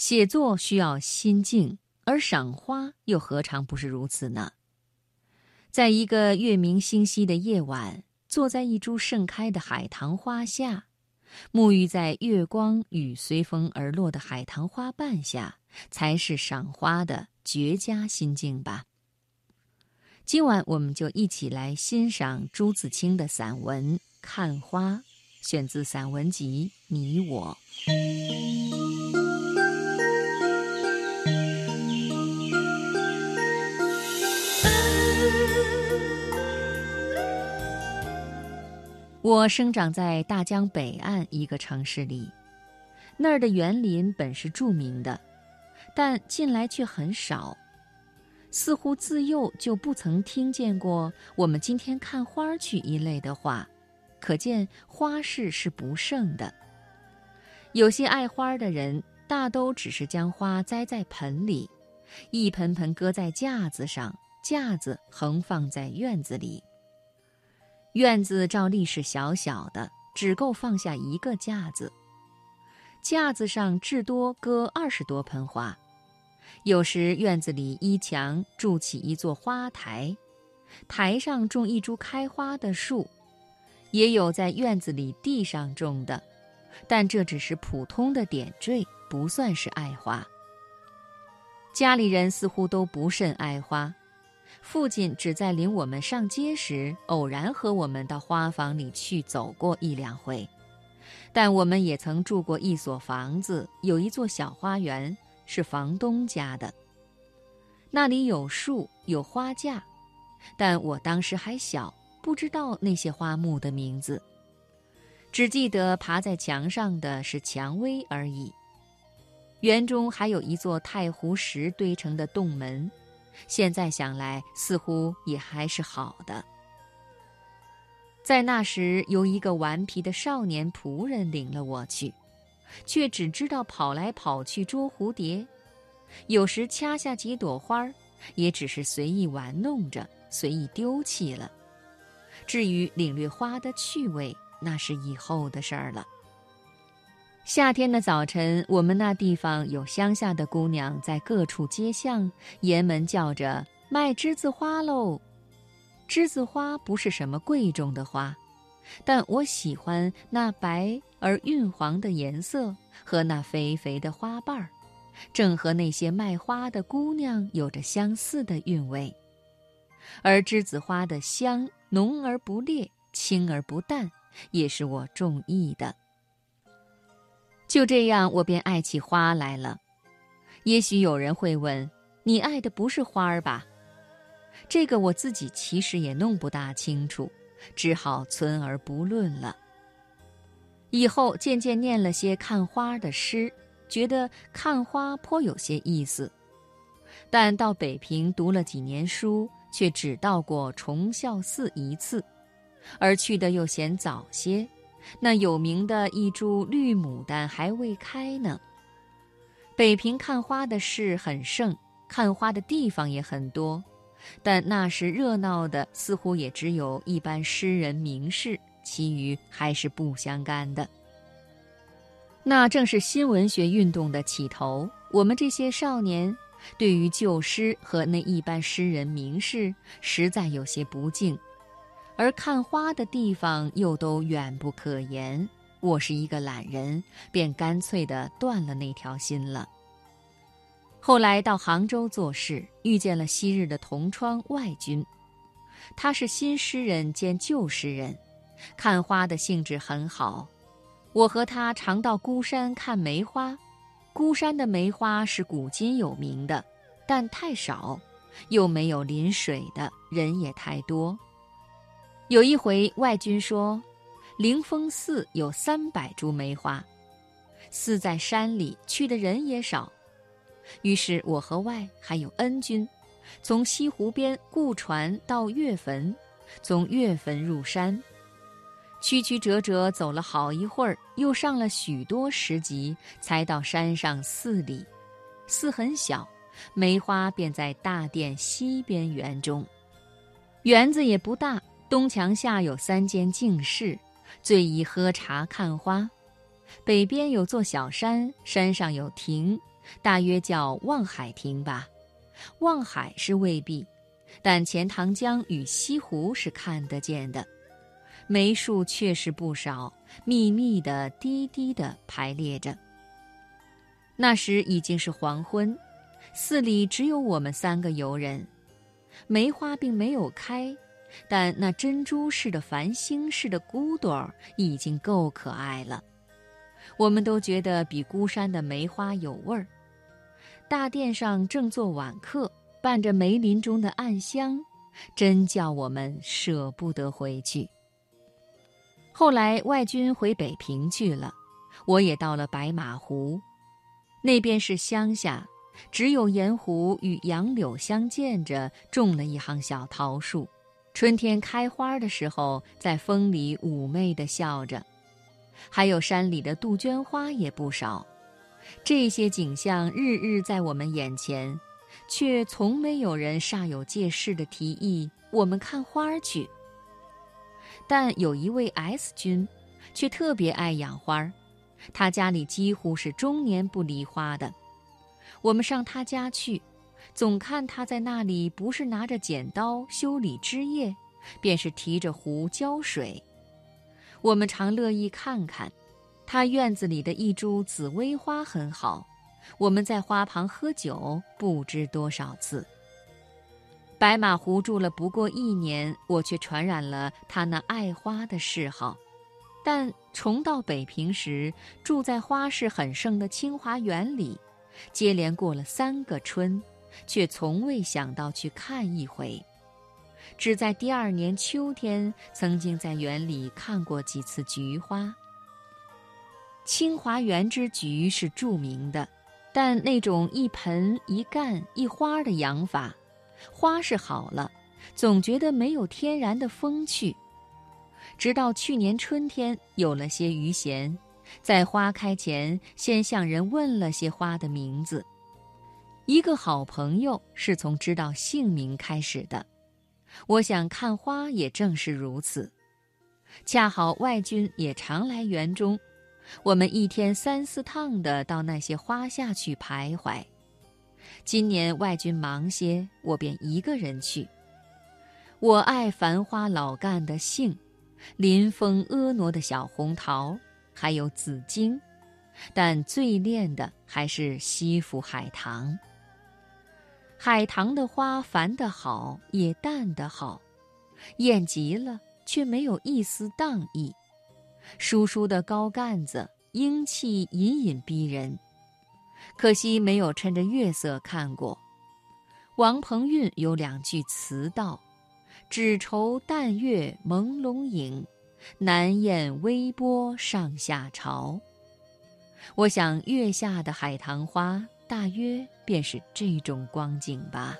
写作需要心境，而赏花又何尝不是如此呢？在一个月明星稀的夜晚，坐在一株盛开的海棠花下，沐浴在月光与随风而落的海棠花瓣下，才是赏花的绝佳心境吧。今晚我们就一起来欣赏朱自清的散文《看花》，选自散文集《你我》。我生长在大江北岸一个城市里，那儿的园林本是著名的，但近来却很少，似乎自幼就不曾听见过“我们今天看花去”一类的话，可见花市是不盛的。有些爱花的人，大都只是将花栽在盆里，一盆盆搁在架子上，架子横放在院子里。院子照例是小小的，只够放下一个架子。架子上至多搁二十多盆花，有时院子里依墙筑起一座花台，台上种一株开花的树，也有在院子里地上种的，但这只是普通的点缀，不算是爱花。家里人似乎都不甚爱花。父亲只在领我们上街时，偶然和我们到花房里去走过一两回。但我们也曾住过一所房子，有一座小花园，是房东家的。那里有树，有花架，但我当时还小，不知道那些花木的名字，只记得爬在墙上的是蔷薇而已。园中还有一座太湖石堆成的洞门。现在想来，似乎也还是好的。在那时，由一个顽皮的少年仆人领了我去，却只知道跑来跑去捉蝴蝶，有时掐下几朵花儿，也只是随意玩弄着，随意丢弃了。至于领略花的趣味，那是以后的事儿了。夏天的早晨，我们那地方有乡下的姑娘在各处街巷沿门叫着卖栀子花喽。栀子花不是什么贵重的花，但我喜欢那白而晕黄的颜色和那肥肥的花瓣儿，正和那些卖花的姑娘有着相似的韵味。而栀子花的香浓而不烈，清而不淡，也是我中意的。就这样，我便爱起花来了。也许有人会问：“你爱的不是花儿吧？”这个我自己其实也弄不大清楚，只好存而不论了。以后渐渐念了些看花的诗，觉得看花颇有些意思。但到北平读了几年书，却只到过崇孝寺一次，而去的又嫌早些。那有名的一株绿牡丹还未开呢。北平看花的事很盛，看花的地方也很多，但那时热闹的似乎也只有一般诗人名士，其余还是不相干的。那正是新文学运动的起头，我们这些少年对于旧诗和那一般诗人名士，实在有些不敬。而看花的地方又都远不可言，我是一个懒人，便干脆的断了那条心了。后来到杭州做事，遇见了昔日的同窗外君，他是新诗人兼旧诗人，看花的兴致很好。我和他常到孤山看梅花，孤山的梅花是古今有名的，但太少，又没有临水的，人也太多。有一回，外君说，灵峰寺有三百株梅花，寺在山里，去的人也少。于是我和外还有恩君，从西湖边雇船到岳坟，从岳坟入山，曲曲折折走了好一会儿，又上了许多石级，才到山上寺里。寺很小，梅花便在大殿西边园中，园子也不大。东墙下有三间净室，最宜喝茶看花。北边有座小山，山上有亭，大约叫望海亭吧。望海是未必，但钱塘江与西湖是看得见的。梅树确实不少，密密的、低低的排列着。那时已经是黄昏，寺里只有我们三个游人。梅花并没有开，但那珍珠似的、繁星似的骨朵儿已经够可爱了。我们都觉得比孤山的梅花有味儿。大殿上正做晚课，伴着梅林中的暗香，真叫我们舍不得回去。后来外军回北平去了，我也到了白马湖。那边是乡下，只有盐湖与杨柳相间着，种了一行小桃树，春天开花的时候，在风里妩媚地笑着。还有山里的杜鹃花也不少，这些景象日日在我们眼前，却从没有人煞有介事地提议我们看花去。但有一位 S 君，却特别爱养花。他家里几乎是终年不离花的。我们上他家去，总看他在那里，不是拿着剪刀修理枝叶，便是提着壶浇水。我们常乐意看看，他院子里的一株紫薇花很好。我们在花旁喝酒不知多少次。白马湖住了不过一年，我却传染了他那爱花的嗜好。但重到北平时，住在花市很盛的清华园里，接连过了三个春，却从未想到去看一回。只在第二年秋天，曾经在园里看过几次菊花。清华园之菊是著名的，但那种一盆一干一花的养法，花是好了，总觉得没有天然的风趣。直到去年春天有了些余闲，在花开前先向人问了些花的名字。一个好朋友是从知道姓名开始的。我想看花也正是如此。恰好外军也常来园中，我们一天三四趟的到那些花下去徘徊。今年外军忙些，我便一个人去。我爱繁花老干的杏。临风婀娜的小红桃，还有紫荆，但最恋的还是西府海棠。海棠的花繁得好，也淡得好，艳极了，却没有一丝荡意。疏疏的高干子，英气隐隐逼人。可惜没有趁着月色看过。王鹏运有两句词道。只愁淡月朦胧影，难掩微波上下潮。我想月下的海棠花，大约便是这种光景吧。